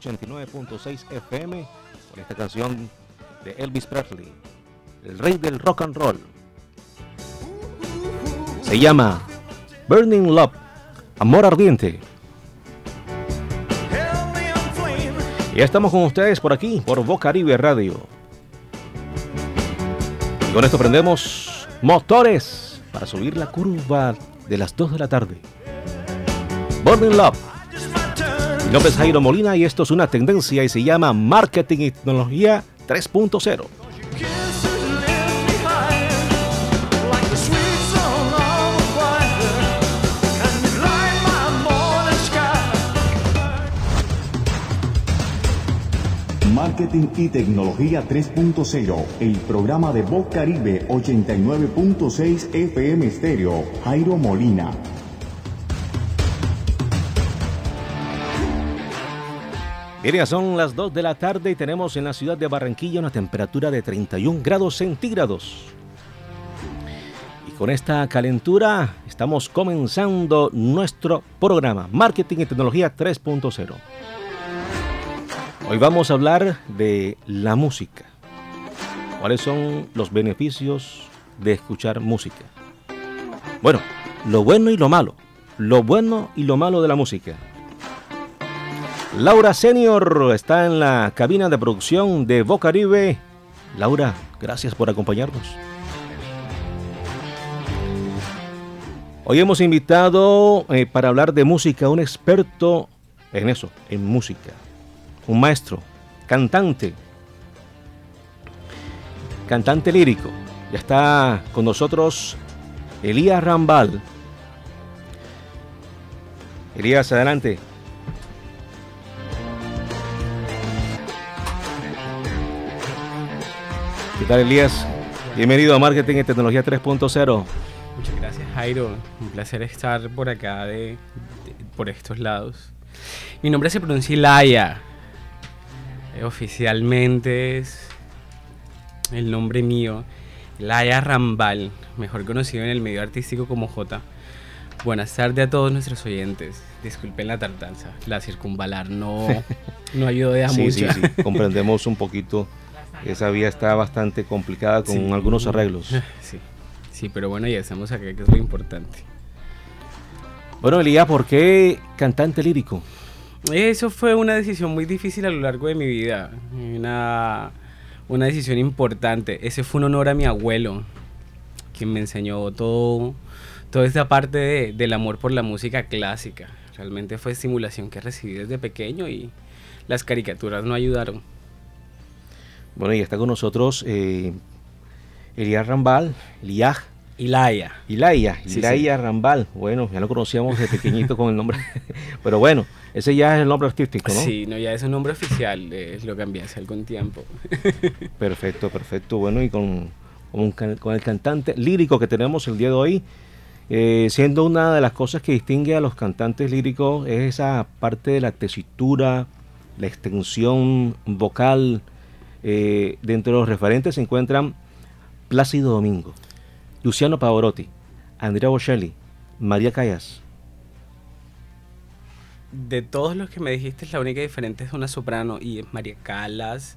89.6 FM con esta canción de Elvis Presley, el rey del rock and roll. Se llama Burning Love, Amor Ardiente. Ya estamos con ustedes por aquí, por Bocaribe Radio. Y con esto prendemos motores para subir la curva de las 2 de la tarde. Burning Love. Mi nombre es Jairo Molina y esto es una tendencia y se llama Marketing y Tecnología 3.0. Marketing y Tecnología 3.0, el programa de Voz Caribe 89.6 FM Estéreo, Jairo Molina. Bien, son las 2 de la tarde y tenemos en la ciudad de Barranquilla una temperatura de 31 grados centígrados. Y con esta calentura estamos comenzando nuestro programa Marketing y Tecnología 3.0. Hoy vamos a hablar de la música. ¿Cuáles son los beneficios de escuchar música? Bueno, lo bueno y lo malo. Lo bueno y lo malo de la música. Laura Senior está en la cabina de producción de Bocaribe. Laura, gracias por acompañarnos. Hoy hemos invitado eh, para hablar de música a un experto en eso, en música. Un maestro, cantante, cantante lírico. Ya está con nosotros Elías Rambal. Elías, adelante. ¿Qué tal, Elías? Bienvenido a Marketing y Tecnología 3.0. Muchas gracias, Jairo. Un placer estar por acá, de, por estos lados. Mi nombre se pronuncia Ilaya. Eh, oficialmente es el nombre mío, Ilaya Rambal, mejor conocido en el medio artístico como J. Buenas tardes a todos nuestros oyentes. Disculpen la tardanza, la circunvalar no, no ayudó de a sí, mucho. Sí, sí, comprendemos un poquito esa vía está bastante complicada con sí. algunos arreglos. Sí, sí, pero bueno, ya estamos acá, que es lo importante. Bueno, Elías, ¿por qué cantante lírico? Eso fue una decisión muy difícil a lo largo de mi vida. Una, una decisión importante. Ese fue un honor a mi abuelo, quien me enseñó todo, toda esta parte de, del amor por la música clásica. Realmente fue estimulación que recibí desde pequeño y las caricaturas no ayudaron. Bueno, y está con nosotros eh, Elías Rambal, Eliaj. Ilaya. Ilaya, Ilaya sí, Rambal. Bueno, ya lo conocíamos de pequeñito con el nombre. Pero bueno, ese ya es el nombre artístico, ¿no? Sí, no, ya es un nombre oficial, eh, lo cambié hace algún tiempo. perfecto, perfecto. Bueno, y con, con, con, el cantante lírico que tenemos el día de hoy, eh, siendo una de las cosas que distingue a los cantantes líricos es esa parte de la tesitura, la extensión vocal, eh, dentro de los referentes se encuentran Plácido Domingo, Luciano Pavarotti, Andrea Bocelli, María Callas. De todos los que me dijiste, la única diferente es una soprano y es María Callas,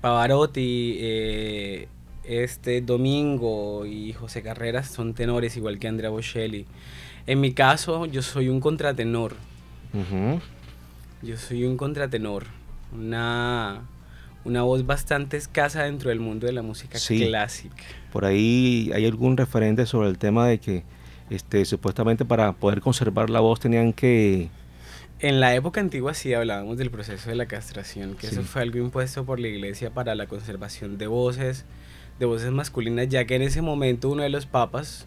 Pavarotti, eh, este Domingo y José Carreras son tenores igual que Andrea Bocelli. En mi caso, yo soy un contratenor. Uh -huh. Yo soy un contratenor, una una voz bastante escasa dentro del mundo de la música sí. clásica. Por ahí hay algún referente sobre el tema de que este, supuestamente para poder conservar la voz tenían que... En la época antigua sí hablábamos del proceso de la castración, que sí. eso fue algo impuesto por la iglesia para la conservación de voces, de voces masculinas, ya que en ese momento uno de los papas,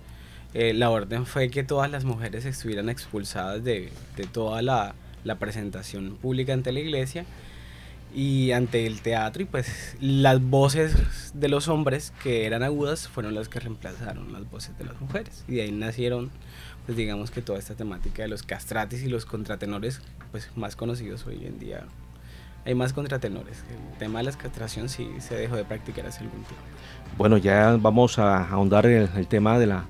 eh, la orden fue que todas las mujeres estuvieran expulsadas de, de toda la, la presentación pública ante la iglesia y ante el teatro y pues las voces de los hombres que eran agudas fueron las que reemplazaron las voces de las mujeres. Y de ahí nacieron pues digamos que toda esta temática de los castratis y los contratenores pues más conocidos hoy en día. Hay más contratenores. El tema de la castración sí se dejó de practicar hace algún tiempo. Bueno ya vamos a ahondar en el, el tema de la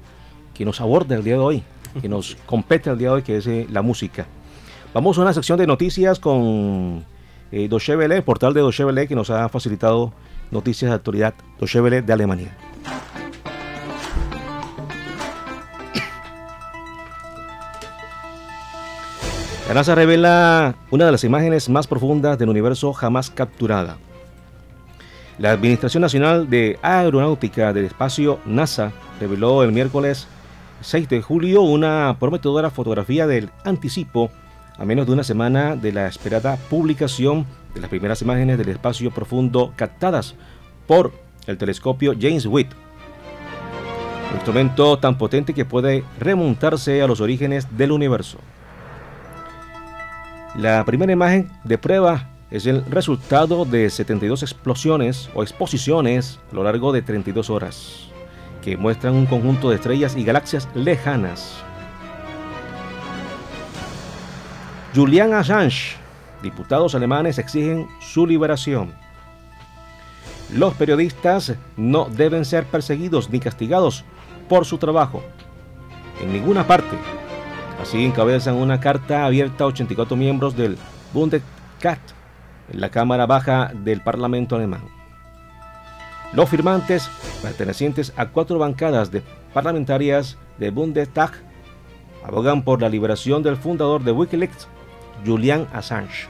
que nos aborda el día de hoy que nos compete el día de hoy que es eh, la música. Vamos a una sección de noticias con eh, portal de Dochevele, que nos ha facilitado noticias de actualidad Dochevele de Alemania. La NASA revela una de las imágenes más profundas del universo jamás capturada. La Administración Nacional de Aeronáutica del Espacio, NASA, reveló el miércoles 6 de julio una prometedora fotografía del anticipo a menos de una semana de la esperada publicación de las primeras imágenes del espacio profundo captadas por el telescopio James Witt. Un instrumento tan potente que puede remontarse a los orígenes del universo. La primera imagen de prueba es el resultado de 72 explosiones o exposiciones a lo largo de 32 horas, que muestran un conjunto de estrellas y galaxias lejanas. Julian Assange, diputados alemanes exigen su liberación. Los periodistas no deben ser perseguidos ni castigados por su trabajo. En ninguna parte. Así encabezan una carta abierta a 84 miembros del Bundestag en la Cámara Baja del Parlamento alemán. Los firmantes, pertenecientes a cuatro bancadas de parlamentarias de Bundestag, abogan por la liberación del fundador de Wikileaks, Julian Assange,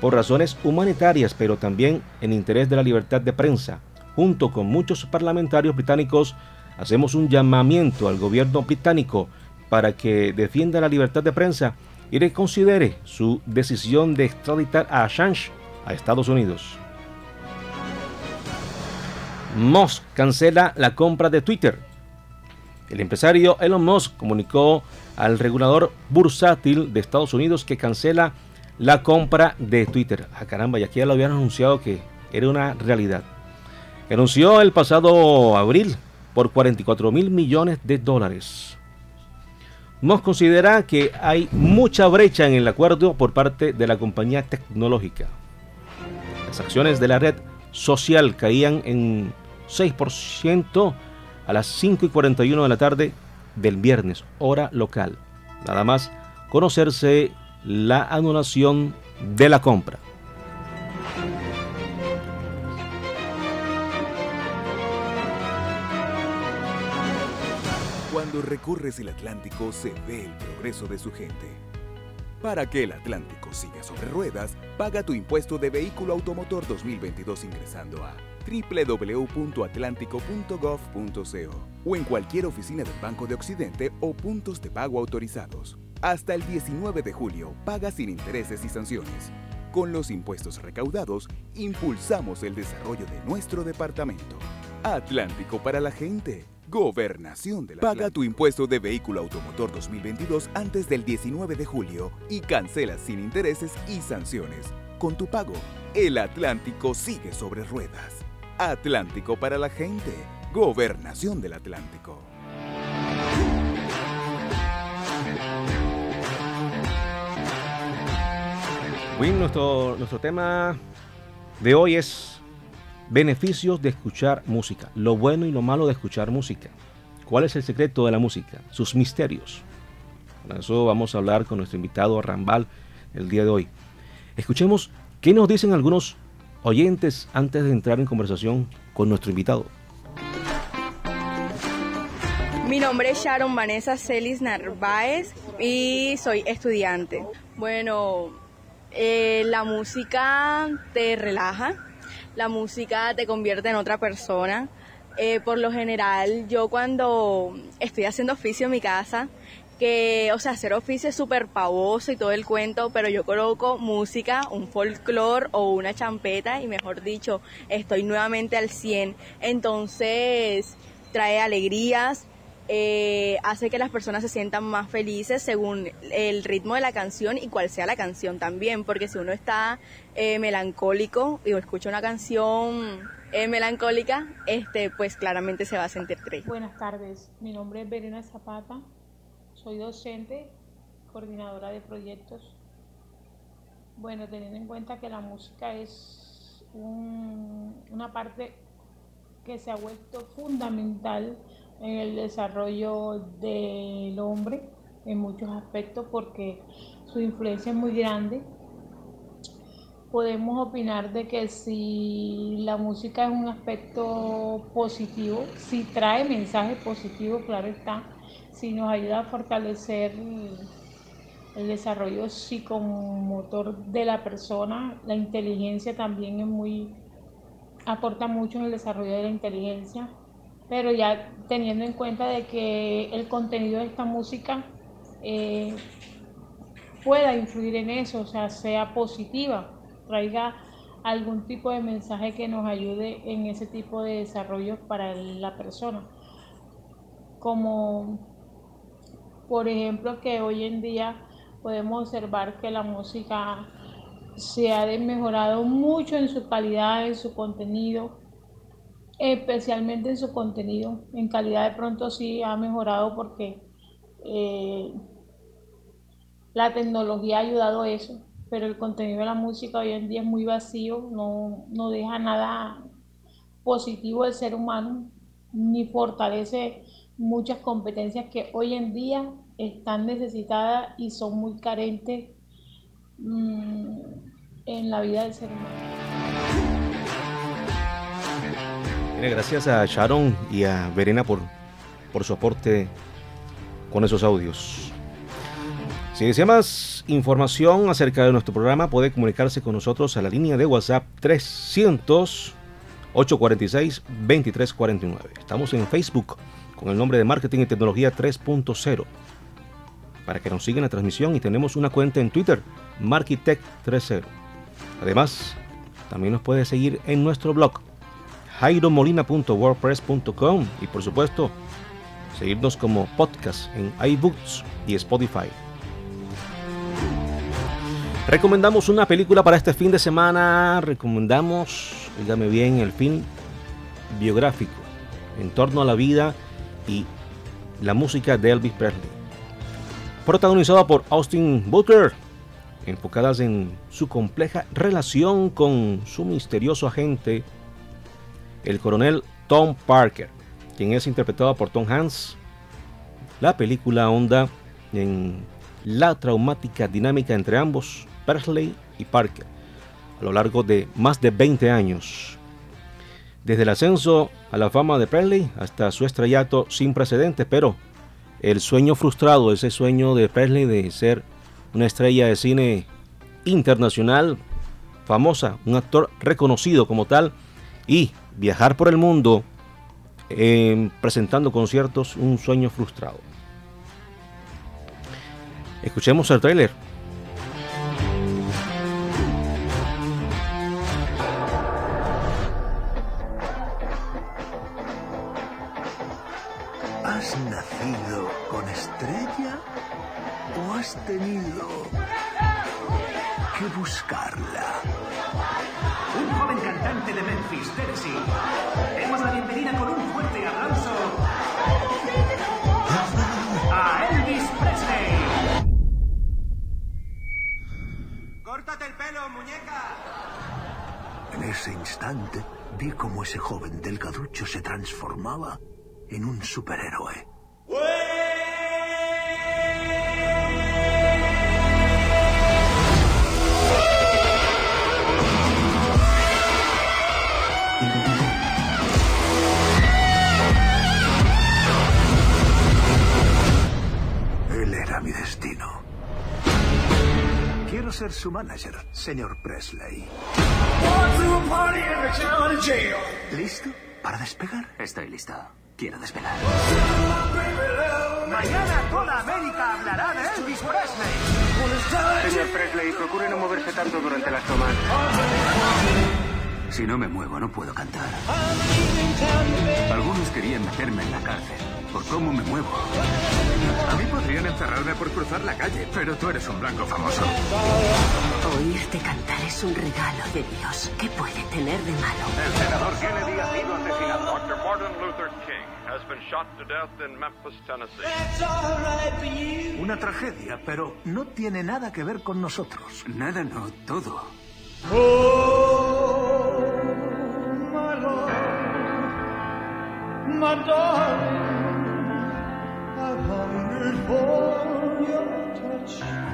por razones humanitarias, pero también en interés de la libertad de prensa. Junto con muchos parlamentarios británicos, hacemos un llamamiento al gobierno británico para que defienda la libertad de prensa y reconsidere su decisión de extraditar a Assange a Estados Unidos. Musk cancela la compra de Twitter. El empresario Elon Musk comunicó al regulador bursátil de Estados Unidos que cancela la compra de Twitter. Ah, caramba, y aquí ya lo habían anunciado que era una realidad. Anunció el pasado abril por 44 mil millones de dólares. Musk considera que hay mucha brecha en el acuerdo por parte de la compañía tecnológica. Las acciones de la red social caían en 6% a las 5 y 41 de la tarde del viernes, hora local. Nada más conocerse la anulación de la compra. Cuando recorres el Atlántico se ve el progreso de su gente para que el Atlántico siga sobre ruedas, paga tu impuesto de vehículo automotor 2022 ingresando a www.atlántico.gov.co o en cualquier oficina del Banco de Occidente o puntos de pago autorizados. Hasta el 19 de julio, paga sin intereses y sanciones. Con los impuestos recaudados, impulsamos el desarrollo de nuestro departamento. Atlántico para la gente. Gobernación de la Paga tu impuesto de vehículo automotor 2022 antes del 19 de julio y cancela sin intereses y sanciones. Con tu pago, el Atlántico sigue sobre ruedas. Atlántico para la gente. Gobernación del Atlántico. Win, nuestro, nuestro tema de hoy es Beneficios de escuchar música. Lo bueno y lo malo de escuchar música. ¿Cuál es el secreto de la música? Sus misterios. Por eso vamos a hablar con nuestro invitado Rambal el día de hoy. Escuchemos qué nos dicen algunos oyentes antes de entrar en conversación con nuestro invitado. Mi nombre es Sharon Vanessa Celis Narváez y soy estudiante. Bueno, eh, la música te relaja, la música te convierte en otra persona. Eh, por lo general, yo cuando estoy haciendo oficio en mi casa, que, o sea, hacer oficio es súper pavoso y todo el cuento, pero yo coloco música, un folclore o una champeta y mejor dicho, estoy nuevamente al 100. Entonces, trae alegrías, eh, hace que las personas se sientan más felices según el ritmo de la canción y cuál sea la canción también, porque si uno está eh, melancólico y escucha una canción eh, melancólica, este, pues claramente se va a sentir triste. Buenas tardes, mi nombre es Verena Zapata, soy docente, coordinadora de proyectos. Bueno, teniendo en cuenta que la música es una parte que se ha vuelto fundamental en el desarrollo del hombre en muchos aspectos porque su influencia es muy grande. Podemos opinar de que si la música es un aspecto positivo, si trae mensajes positivos, claro está, si nos ayuda a fortalecer el desarrollo psicomotor de la persona, la inteligencia también es muy, aporta mucho en el desarrollo de la inteligencia, pero ya teniendo en cuenta de que el contenido de esta música eh, pueda influir en eso, o sea, sea positiva, traiga algún tipo de mensaje que nos ayude en ese tipo de desarrollo para la persona. Como por ejemplo que hoy en día podemos observar que la música se ha mejorado mucho en su calidad, en su contenido, especialmente en su contenido. En calidad de pronto sí ha mejorado porque eh, la tecnología ha ayudado a eso, pero el contenido de la música hoy en día es muy vacío, no, no deja nada positivo del ser humano, ni fortalece muchas competencias que hoy en día están necesitadas y son muy carentes mm, en la vida del ser humano. gracias a Sharon y a Verena por, por su aporte con esos audios. Si desea más información acerca de nuestro programa, puede comunicarse con nosotros a la línea de WhatsApp 300 846 2349. Estamos en Facebook con el nombre de Marketing y Tecnología 3.0 para que nos sigan la transmisión y tenemos una cuenta en Twitter, Markitech 3.0. Además, también nos puede seguir en nuestro blog, jairomolina.wordpress.com y por supuesto, seguirnos como podcast en iBooks y Spotify. Recomendamos una película para este fin de semana. Recomendamos, dígame bien, el film biográfico en torno a la vida y la música de Elvis Presley. Protagonizada por Austin Butler, enfocadas en su compleja relación con su misterioso agente, el coronel Tom Parker, quien es interpretado por Tom Hanks. La película onda en la traumática dinámica entre ambos, Presley y Parker, a lo largo de más de 20 años. Desde el ascenso a la fama de Presley hasta su estrellato sin precedentes, pero el sueño frustrado, ese sueño de Presley de ser una estrella de cine internacional, famosa, un actor reconocido como tal, y viajar por el mundo eh, presentando conciertos, un sueño frustrado. Escuchemos el tráiler. ¿Has nacido con estrella o has tenido que buscarla? Un joven cantante de Memphis, Tennessee. Demos la bienvenida con un fuerte aplauso a Elvis Presley. ¡Córtate el pelo, muñeca! En ese instante vi cómo ese joven delgaducho se transformaba en un superhéroe. Él era mi destino. Quiero ser su manager, señor Presley. ¿Listo para despegar? Estoy listo. Quiero despegar. Mañana toda América hablará de Elvis Presley. Señor Presley, procure no moverse tanto durante las tomas. Si no me muevo, no puedo cantar. Algunos querían meterme en la cárcel por cómo me muevo. A mí podrían encerrarme por cruzar la calle, pero tú eres un blanco famoso. Oírte cantar es un regalo de Dios. ¿Qué puede tener de malo? El senador Kennedy ha sido asesinado. Dr. Martin Luther King has been shot to death in Memphis, Tennessee. Una tragedia, pero no tiene nada que ver con nosotros. Nada, no, todo. Un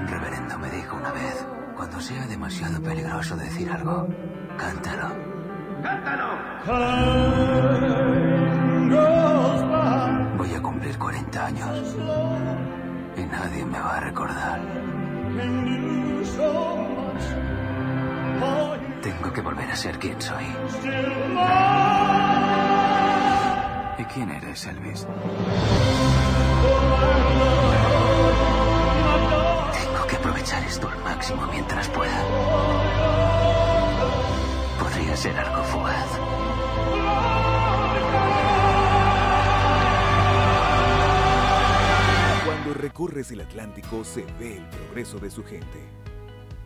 reverendo me dijo una vez, cuando sea demasiado peligroso decir algo, cántalo. ¡Cántalo! Voy a cumplir 40 años y nadie me va a recordar. Tengo que volver a ser quien soy. ¿Y quién eres, Elvis? Tengo que aprovechar esto al máximo mientras pueda. Podría ser algo fugaz. Cuando recorres el Atlántico se ve el progreso de su gente.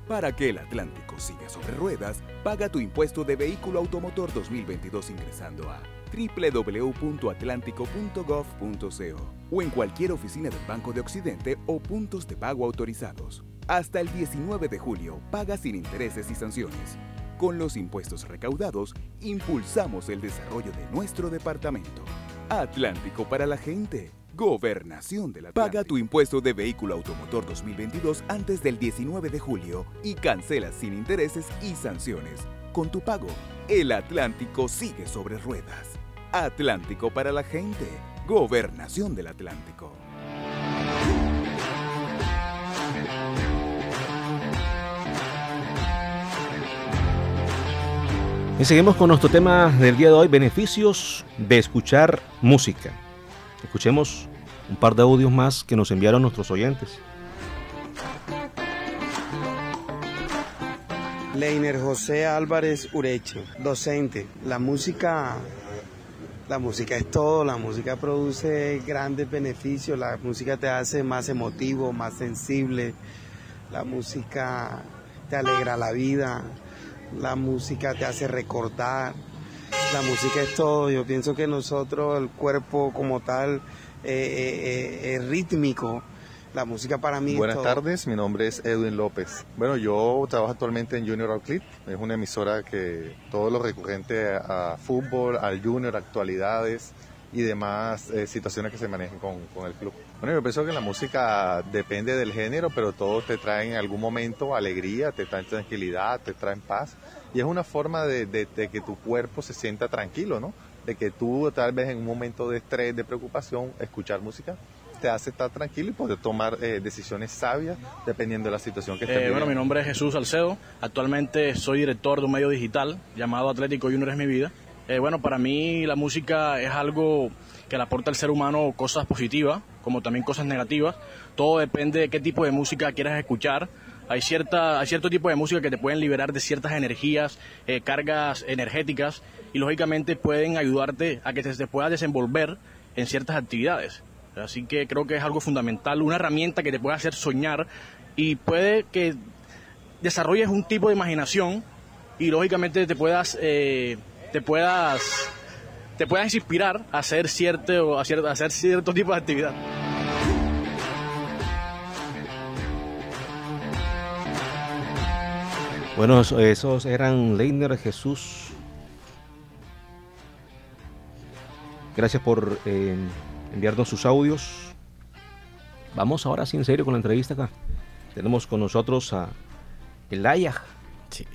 Para que el Atlántico siga sobre ruedas, paga tu impuesto de vehículo automotor 2022 ingresando a www.atlántico.gov.co o en cualquier oficina del Banco de Occidente o puntos de pago autorizados. Hasta el 19 de julio, paga sin intereses y sanciones. Con los impuestos recaudados, impulsamos el desarrollo de nuestro departamento. Atlántico para la gente. Gobernación de la Paga tu impuesto de vehículo automotor 2022 antes del 19 de julio y cancela sin intereses y sanciones. Con tu pago, el Atlántico sigue sobre ruedas. Atlántico para la gente. Gobernación del Atlántico. Y seguimos con nuestro tema del día de hoy, beneficios de escuchar música. Escuchemos un par de audios más que nos enviaron nuestros oyentes. Leiner José Álvarez Ureche, docente. La música, la música es todo, la música produce grandes beneficios, la música te hace más emotivo, más sensible, la música te alegra la vida, la música te hace recordar, la música es todo. Yo pienso que nosotros, el cuerpo como tal, eh, eh, eh, es rítmico. La música para mí Buenas es todo. tardes, mi nombre es Edwin López. Bueno, yo trabajo actualmente en Junior Outlet, es una emisora que todo lo recurrente a, fútbol, al Junior, actualidades y demás eh, situaciones que se manejen con, con el club. Bueno, yo pienso que la música depende del género, pero todos te traen en algún momento alegría, te traen tranquilidad, te traen paz. Y es una forma de, de- de que tu cuerpo se sienta tranquilo, ¿no? De que tú tal vez en un momento de estrés, de preocupación, escuchar música te hace estar tranquilo y poder tomar eh, decisiones sabias dependiendo de la situación que estés Eh, bueno, viviendo. mi nombre es Jesús Salcedo. Actualmente soy director de un medio digital llamado Atlético Junior es mi vida. Eh, bueno, para mí la música es algo que le aporta al ser humano cosas positivas, como también cosas negativas. Todo depende de qué tipo de música quieras escuchar. Hay, cierta, hay cierto tipo de música que te pueden liberar de ciertas energías, eh, cargas energéticas, y lógicamente pueden ayudarte a que te, te puedas desenvolver en ciertas actividades. Así que creo que es algo fundamental, una herramienta que te puede hacer soñar y puede que desarrolles un tipo de imaginación y lógicamente te puedas, eh, te puedas, te puedas inspirar a hacer cierto, a cierto, a hacer cierto tipo de actividad. Bueno, eso- esos eran Leiner Jesús. Gracias por eh, enviarnos sus audios. Vamos ahora sí en serio con la entrevista acá. Tenemos con nosotros a Elaya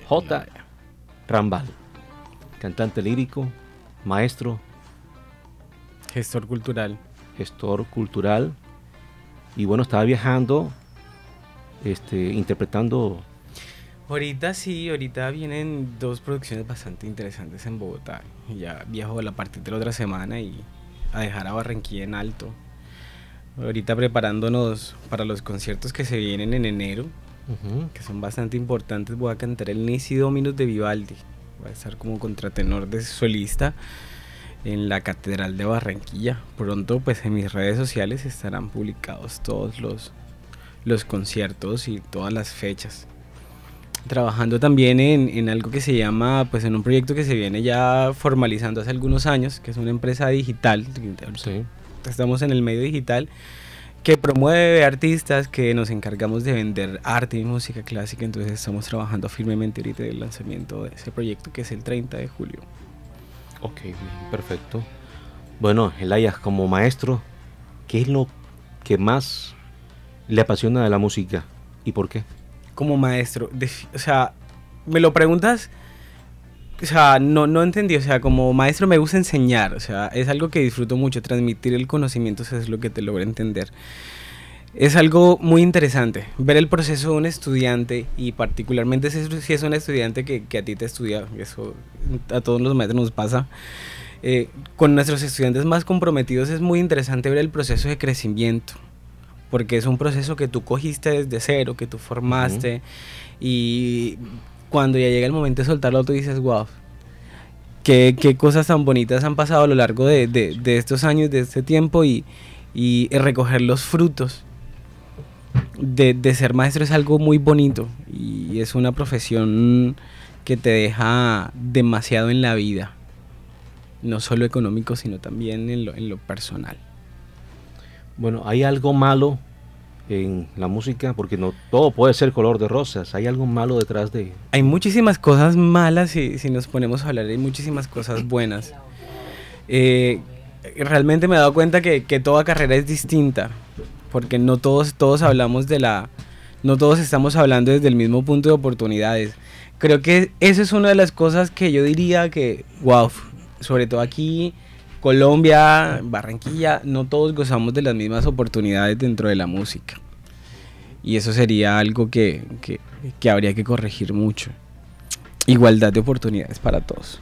J. Rambal, cantante lírico, maestro, gestor cultural. Gestor cultural. Y bueno, estaba viajando, este, interpretando Ahorita sí, ahorita vienen dos producciones bastante interesantes en Bogotá. Y Ya viajo a la partir de la otra semana y a dejar a Barranquilla en alto. Ahorita preparándonos para los conciertos que se vienen en enero, que son bastante importantes. Voy a cantar el Nisi Dominus de Vivaldi. Voy a estar como contratenor de solista en la Catedral de Barranquilla. Pronto pues en mis redes sociales estarán publicados todos los, los conciertos y todas las fechas trabajando también en, en algo que se llama, pues en un proyecto que se viene ya formalizando hace algunos años, que es una empresa digital, estamos en el medio digital, que promueve artistas, que nos encargamos de vender arte y música clásica, entonces estamos trabajando firmemente ahorita en el lanzamiento de ese proyecto que es el 30 de julio. Ok, perfecto. Bueno, Elias, como maestro, ¿qué es lo que más le apasiona de la música y por qué? Como maestro, o sea, me lo preguntas, o sea, no, no entendí, o sea, como maestro me gusta enseñar, o sea, es algo que disfruto mucho, transmitir el conocimiento es lo que te logra entender. Es algo muy interesante ver el proceso de un estudiante y particularmente si es un estudiante que, que a ti te estudia, eso a todos los maestros nos pasa. Eh, con nuestros estudiantes más comprometidos es muy interesante ver el proceso de crecimiento, porque es un proceso que tú cogiste desde cero, que tú formaste, y cuando ya llega el momento de soltarlo, tú dices, wow, qué, qué cosas tan bonitas han pasado a lo largo de, de, de estos años, de este tiempo, y, y recoger los frutos de, de, ser maestro es algo muy bonito y es una profesión que te deja demasiado en la vida, no solo económico, sino también en lo, en lo personal. Bueno, ¿hay algo malo en la música? Porque no todo puede ser color de rosas, ¿hay algo malo detrás de...? Hay muchísimas cosas malas si, si nos ponemos a hablar, hay muchísimas cosas buenas. Eh, realmente me he dado cuenta que, que toda carrera es distinta porque no todos, todos hablamos de la, no todos estamos hablando desde el mismo punto de oportunidades. Creo que eso es una de las cosas que yo diría que, wow, sobre todo aquí, Colombia, Barranquilla, no todos gozamos de las mismas oportunidades dentro de la música. Y eso sería algo que, que, habría que corregir mucho. Igualdad de oportunidades para todos.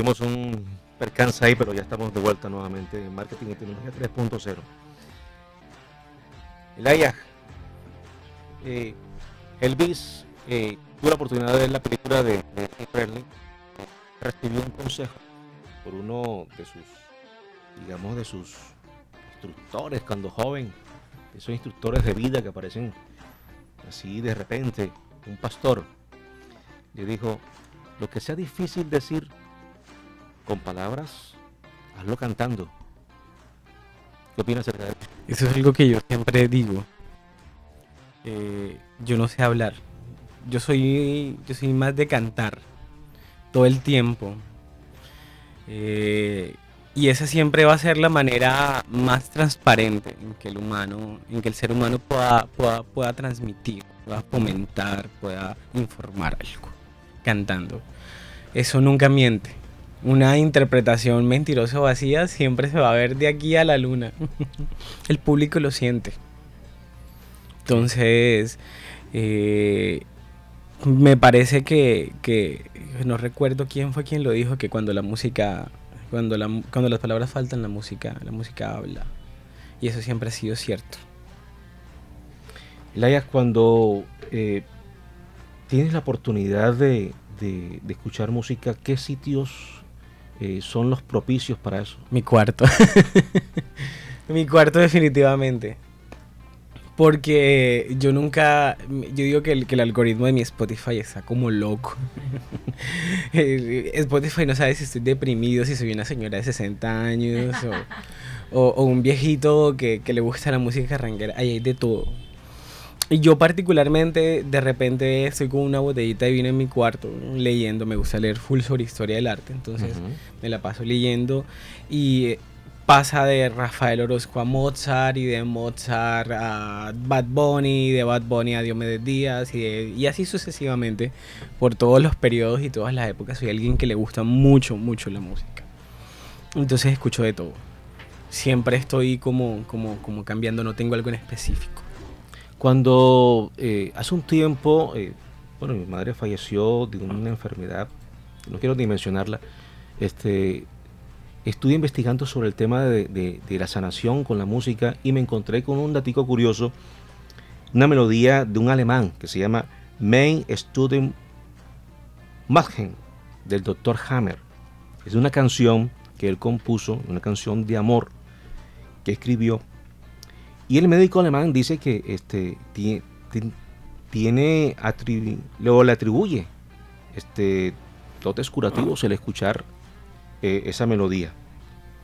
Tuvimos un percance ahí, pero ya estamos de vuelta nuevamente en Marketing y Tecnología 3.0. Elaya, eh, Elvis eh, tuvo la oportunidad de ver la película de, de recibió un consejo por uno de sus, digamos, de sus instructores cuando joven, esos instructores de vida que aparecen así de repente, un pastor, le dijo, lo que sea difícil decir, con palabras, hazlo cantando. ¿Qué opinas acerca de eso? Eso es algo que yo siempre digo. Eh, yo no sé hablar. Yo soy, yo soy más de cantar todo el tiempo. Eh, y esa siempre va a ser la manera más transparente en que el humano, en que el ser humano pueda, pueda, pueda transmitir, pueda fomentar, pueda informar algo, cantando. Eso nunca miente una interpretación mentirosa o vacía siempre se va a ver de aquí a la luna. El público lo siente. Entonces, eh, me parece que, que, no recuerdo quién fue quien lo dijo, que cuando la música, cuando, la, cuando las palabras faltan, la música, la música habla. Y eso siempre ha sido cierto. Laia, cuando eh, tienes la oportunidad de, de, de escuchar música, ¿qué sitios eh, son los propicios para eso? Mi cuarto. Mi cuarto definitivamente. Porque yo nunca, yo digo que el, que el algoritmo de mi Spotify está como loco. Spotify no sabe si estoy deprimido, si soy una señora de 60 años o, o, un viejito que, que, le gusta la música ranguera. Ahí hay de todo. Y yo particularmente de repente estoy con una botellita de vino en mi cuarto leyendo, me gusta leer full sobre historia del arte, entonces me la paso leyendo y pasa de Rafael Orozco a Mozart y de Mozart a Bad Bunny y de Bad Bunny a Diomedes Díaz y, y así sucesivamente por todos los periodos y todas las épocas. Soy alguien que le gusta mucho, mucho la música. Entonces escucho de todo. Siempre estoy como, como, como cambiando, no tengo algo en específico. Cuando eh, hace un tiempo, eh, bueno, mi madre falleció de una enfermedad, no quiero ni mencionarla, este, estuve investigando sobre el tema de, la sanación con la música y me encontré con un datico curioso, una melodía de un alemán que se llama Main Student Machen del Dr. Hammer. Es una canción que él compuso, una canción de amor que escribió y el médico alemán dice que este, tiene, tiene luego le atribuye este, dotes curativos el escuchar eh, esa melodía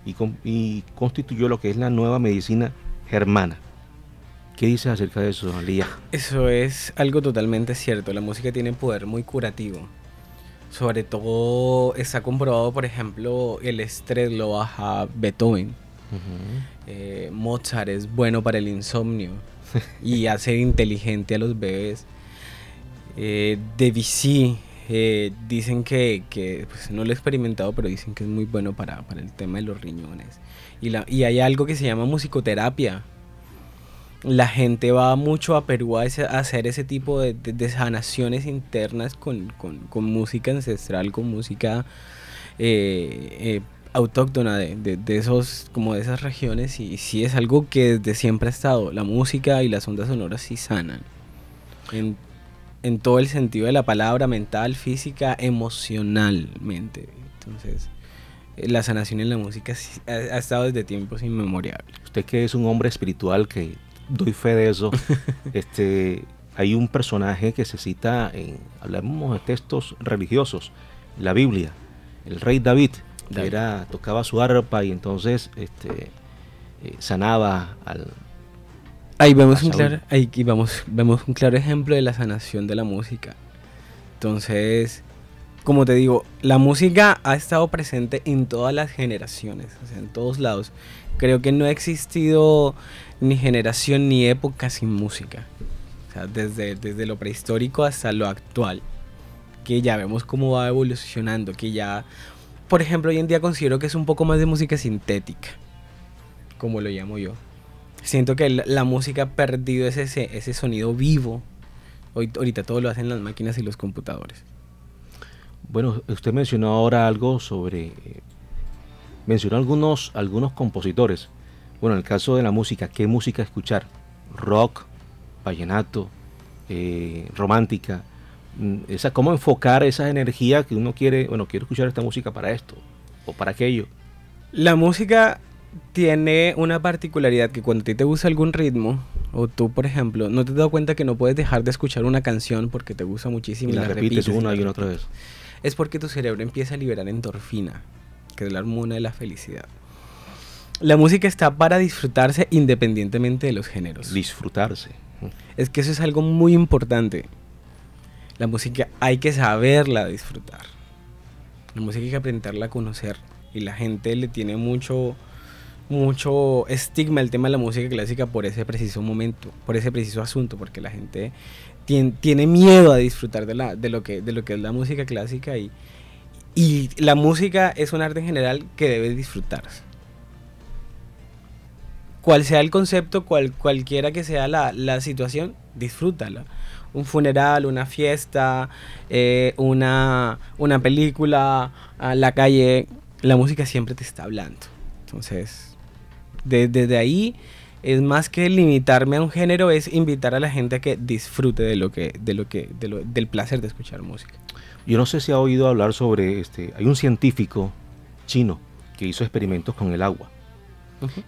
y, con, y, constituyó lo que es la nueva medicina germana. ¿Qué dices acerca de eso, Lía? Eso es algo totalmente cierto. La música tiene poder muy curativo. Sobre todo está comprobado, por ejemplo, el estrés lo baja Beethoven eh, Mozart es bueno para el insomnio y hace inteligente a los bebés. Eh, Debussy eh, dicen que, que pues, no lo he experimentado, pero dicen que es muy bueno para, para el tema de los riñones. Y, la, y, hay algo que se llama musicoterapia. La gente va mucho a Perú a, ese, a hacer ese tipo de, de, de sanaciones internas con, con, con, música ancestral, con música eh, eh, autóctona de, de, de, esos, como de esas regiones y sí es algo que desde siempre ha estado. La música y las ondas sonoras sí sanan. En, en todo el sentido de la palabra, mental, física, emocionalmente. Entonces, eh, la sanación en la música sí, ha, ha, estado desde tiempos inmemoriales. Usted que es un hombre espiritual, que doy fe de eso, este, hay un personaje que se cita en, hablamos de textos religiosos, la Biblia, el rey David, era, tocaba su arpa y entonces este, eh, sanaba al... Ahí vemos un, claro, ahí vamos, vemos un claro ejemplo de la sanación de la música. Entonces, como te digo, la música ha estado presente en todas las generaciones, o sea, en todos lados. Creo que no ha existido ni generación ni época sin música. O sea, desde, desde lo prehistórico hasta lo actual. Que ya vemos cómo va evolucionando, que ya por ejemplo, hoy en día considero que es un poco más de música sintética, como lo llamo yo. Siento que la música ha perdido ese, ese sonido vivo. Hoy, ahorita todo lo hacen las máquinas y los computadores. Bueno, usted mencionó ahora algo sobre... Eh, mencionó algunos, algunos compositores. Bueno, en el caso de la música, ¿qué música escuchar? Rock, vallenato, eh, romántica, esa, cómo enfocar esa energía que uno quiere, bueno, quiero escuchar esta música para esto o para aquello. La música tiene una particularidad que cuando a ti te gusta algún ritmo, o tú, por ejemplo, no te has dado cuenta que no puedes dejar de escuchar una canción porque te gusta muchísimo y, la, la repites, una y, una otra vez. Es porque tu cerebro empieza a liberar endorfina, que es la hormona de la felicidad. La música está para disfrutarse independientemente de los géneros. Disfrutarse. Es que eso es algo muy importante la música hay que saberla disfrutar. La música hay que aprenderla a conocer. Y la gente le tiene mucho, mucho estigma el tema de la música clásica por ese preciso momento, por ese preciso asunto, porque la gente tiene, tiene miedo a disfrutar de, la, de, lo que, de lo que es la música clásica y, y la música es un arte en general que debe disfrutarse. Cual sea el concepto, cual, cualquiera que sea la, la situación, disfrútala un funeral, una fiesta, eh, una, una película, a la calle, la música siempre te está hablando. Entonces, desde ahí es más que limitarme a un género, es invitar a la gente a que disfrute de lo que, de lo que, de lo, del placer de escuchar música. Yo no sé si ha oído hablar sobre este. Hay un científico chino que hizo experimentos con el agua.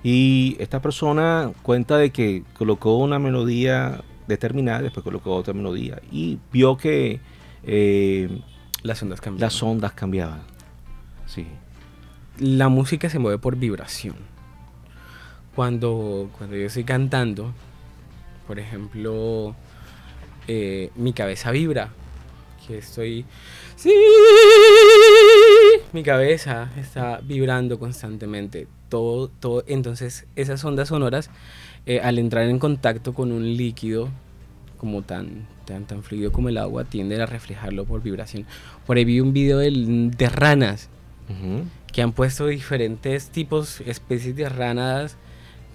Y esta persona cuenta de que colocó una melodía determinada, después colocó otra melodía y vio que eh, las ondas cambiaban. Las ondas cambiaban. Sí. La música se mueve por vibración. Cuando, cuando yo estoy cantando, por ejemplo, eh, mi cabeza vibra, que estoy... Sí, mi cabeza está vibrando constantemente. Todo, todo, entonces esas ondas sonoras, eh, al entrar en contacto con un líquido como tan, tan, tan fluido como el agua, tienden a reflejarlo por vibración. Por ahí vi un video de, ranas que han puesto diferentes tipos, especies de ranas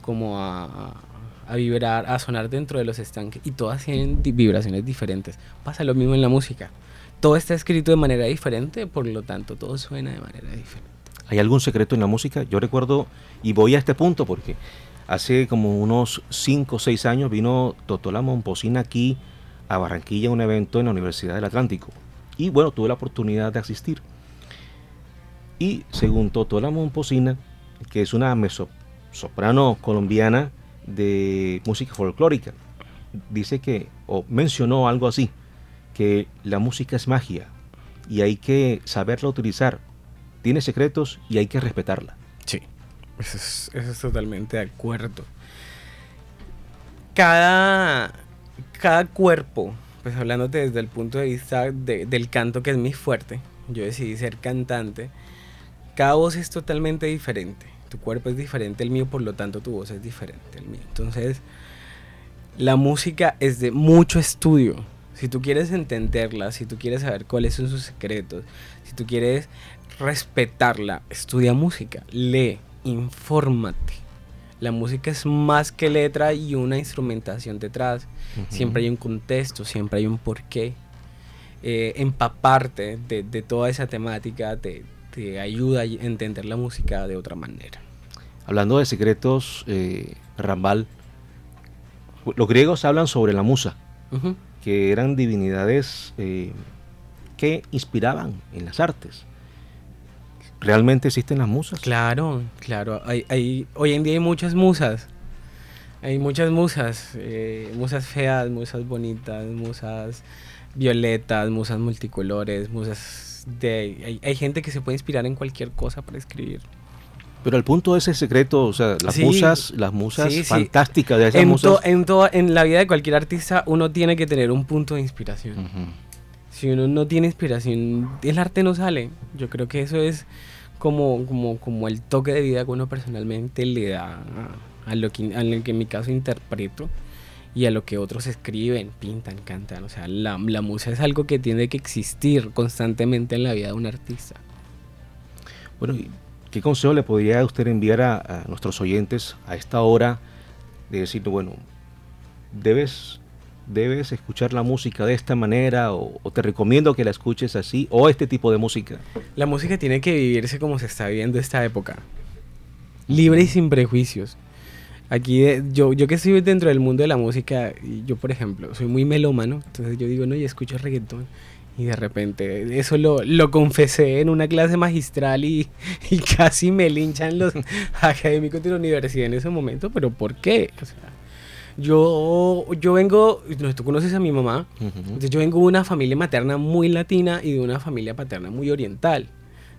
como a, a vibrar, a sonar dentro de los estanques y todas tienen vibraciones diferentes. Pasa lo mismo en la música. Todo está escrito de manera diferente, por lo tanto todo suena de manera diferente. ¿Hay algún secreto en la música? Yo recuerdo, y voy a este punto porque hace como unos 5 o 6 años vino Totola Momposina aquí a Barranquilla a un evento en la Universidad del Atlántico. Y bueno, tuve la oportunidad de asistir. Y según Totola Momposina, que es una soprano colombiana, de música folclórica. Dice que, o mencionó algo así, que la música es magia y hay que saberla utilizar. Tiene secretos y hay que respetarla. Eso es, totalmente de acuerdo. Cada, cada cuerpo, pues hablando desde el punto de vista del canto que es muy fuerte, yo decidí ser cantante, cada voz es totalmente diferente tu cuerpo es diferente al mío, por lo tanto tu voz es diferente al mío. Entonces, la música es de mucho estudio. Si tú quieres entenderla, si tú quieres saber cuáles son sus secretos, si tú quieres respetarla, estudia música, lee, infórmate. La música es más que letra y una instrumentación detrás. Siempre hay un contexto, siempre hay un porqué. Eh, empaparte de, de, toda esa temática te, te ayuda a entender la música de otra manera. Hablando de secretos, eh, Rambal, los griegos hablan sobre la musa, que eran divinidades eh, que inspiraban en las artes. ¿Realmente existen las musas? Claro, claro. Hay, hoy en día hay muchas musas. Hay muchas musas. Eh, musas feas, musas bonitas, musas violetas, musas multicolores, musas de... Hay, hay gente que se puede inspirar en cualquier cosa para escribir. Pero el punto es el secreto, o sea, las musas, las musas fantásticas de esas en musas. en, en la vida de cualquier artista uno tiene que tener un punto de inspiración. Si uno no tiene inspiración, el arte no sale. Yo creo que eso es como, como, como el toque de vida que uno personalmente le da a, lo que, a lo que en mi caso interpreto y a lo que otros escriben, pintan, cantan. O sea, la, la musa es algo que tiene que existir constantemente en la vida de un artista. Bueno, ¿Qué consejo le podría usted enviar a, nuestros oyentes a esta hora de decir, bueno, debes, debes escuchar la música de esta manera o, te recomiendo que la escuches así o este tipo de música? La música tiene que vivirse como se está viviendo esta época, libre y sin prejuicios. Aquí yo, yo que estoy dentro del mundo de la música, yo por ejemplo, soy muy melómano, entonces yo digo, no, y escucho reggaetón y de repente, eso lo, lo confesé en una clase magistral y, y, casi me linchan los académicos de la universidad en ese momento, pero ¿por qué? O sea, yo, yo vengo, tú conoces a mi mamá, entonces yo vengo de una familia materna muy latina y de una familia paterna muy oriental.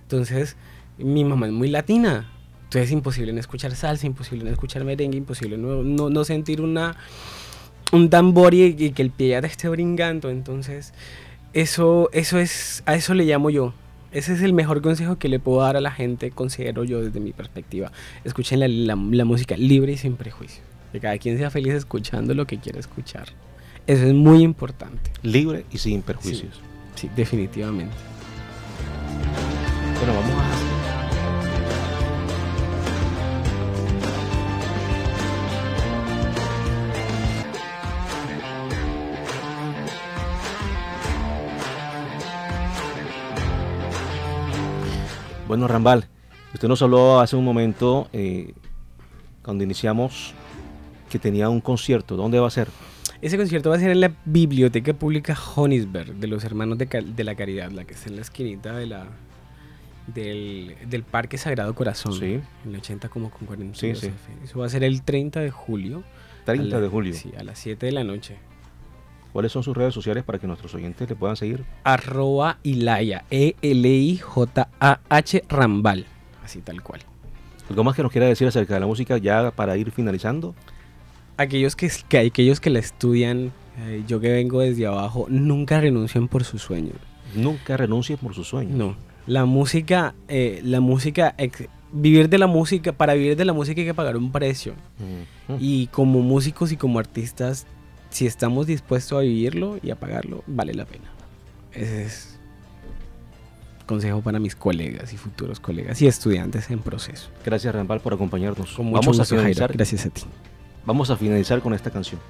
Entonces, mi mamá es muy latina. Entonces es imposible no escuchar salsa, imposible no escuchar merengue, imposible no, no, no sentir una, un tambor y, y que el pie ya te esté brincando. Entonces, eso, eso es, a eso le llamo yo. Ese es el mejor consejo que le puedo dar a la gente, considero yo desde mi perspectiva. Escuchen la, música libre y sin prejuicio. Que cada quien sea feliz escuchando lo que quiera escuchar. Eso es muy importante. Libre y sin perjuicios. Sí, sí definitivamente. Bueno, vamos a Bueno, Rambal, usted nos habló hace un momento, eh, cuando iniciamos, que tenía un concierto. ¿Dónde va a ser? Ese concierto va a ser en la Biblioteca Pública Honisberg de los Hermanos de, la Caridad, la que está en la esquinita de la, del, del Parque Sagrado Corazón. Sí. En el 80 como con 42 Sí, sí. Eso va a ser el 30 de julio. 30 a la- de julio. Sí, a las 7 de la noche. ¿Cuáles son sus redes sociales para que nuestros oyentes le puedan seguir? Arroba Ilaya, E-L-I-J-A-H Rambal. Así tal cual. ¿Algo más que nos quiera decir acerca de la música ya para ir finalizando? Aquellos que, que aquellos que la estudian, eh, yo que vengo desde abajo, nunca renuncian por sus sueños. Nunca renuncie por sus sueños. No. La música, eh, la música, ex- vivir de la música, para vivir de la música hay que pagar un precio. Y como músicos y como artistas, si estamos dispuestos a vivirlo y a pagarlo, vale la pena. Ese es consejo para mis colegas y futuros colegas y estudiantes en proceso. Gracias, Rambal, por acompañarnos. Con mucho Vamos a gusto, Jairo. finalizar. Gracias a ti. Vamos a finalizar con esta canción.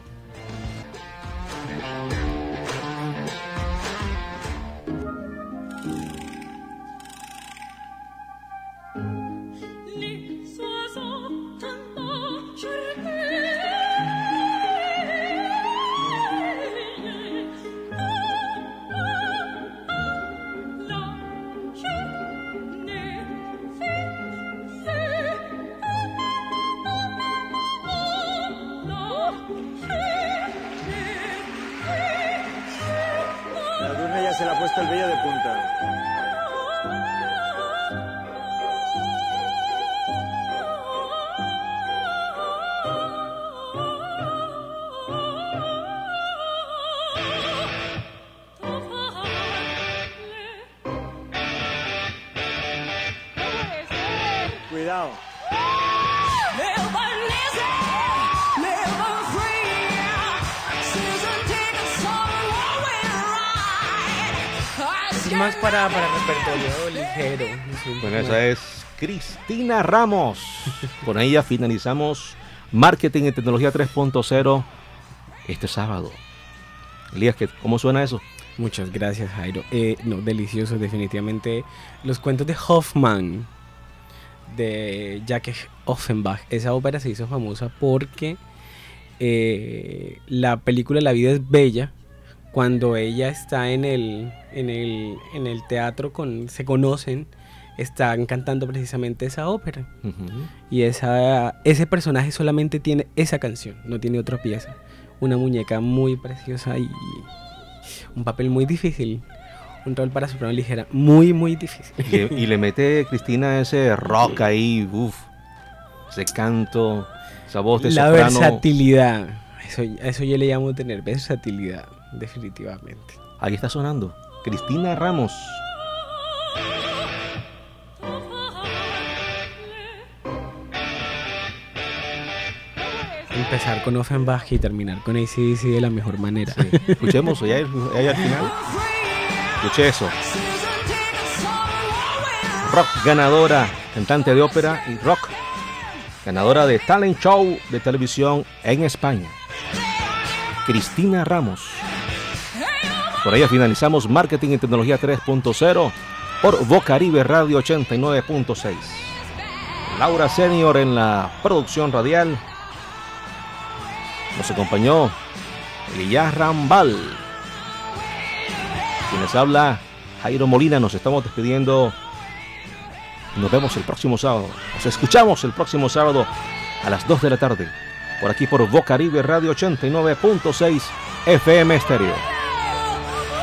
Más para, para repertorio ligero. Bueno, esa es Cristina Ramos. Con ella finalizamos Marketing y Tecnología 3.0 este sábado. Elías, ¿qué- ¿cómo suena eso? Muchas gracias, Jairo. Eh, no, delicioso, definitivamente. Los cuentos de Hoffman, de Jacques Offenbach. Esa ópera se hizo famosa porque eh, la película La vida es bella, cuando ella está en el, en el, en el teatro, con, se conocen, están cantando precisamente esa ópera. Y esa, ese personaje solamente tiene esa canción, no tiene otra pieza. Una muñeca muy preciosa y un papel muy difícil. Un rol para soprano ligera muy, muy difícil. Y le, y le mete Cristina ese rock ahí, uff, ese canto, esa voz de La soprano. versatilidad. Eso, eso yo le llamo tener versatilidad, definitivamente. Ahí está sonando. Cristina Ramos. Empezar con Offenbach y terminar con ACDC de la mejor manera. Escuchemos, ahí, ahí al final. Escuché eso. Rock ganadora, cantante de ópera y rock. Ganadora de talent show de televisión en España. Cristina Ramos. Por ella finalizamos Marketing y Tecnología 3.0 por Bocaribe Radio 89.6. Laura Senior en la producción radial. Nos acompañó Elías Rambal. Quienes habla Jairo Molina. Nos estamos despidiendo. Nos vemos el próximo sábado. Nos escuchamos el próximo sábado a las 2 de la tarde. Por aquí por Bocaribe Radio 89.6 FM Estéreo.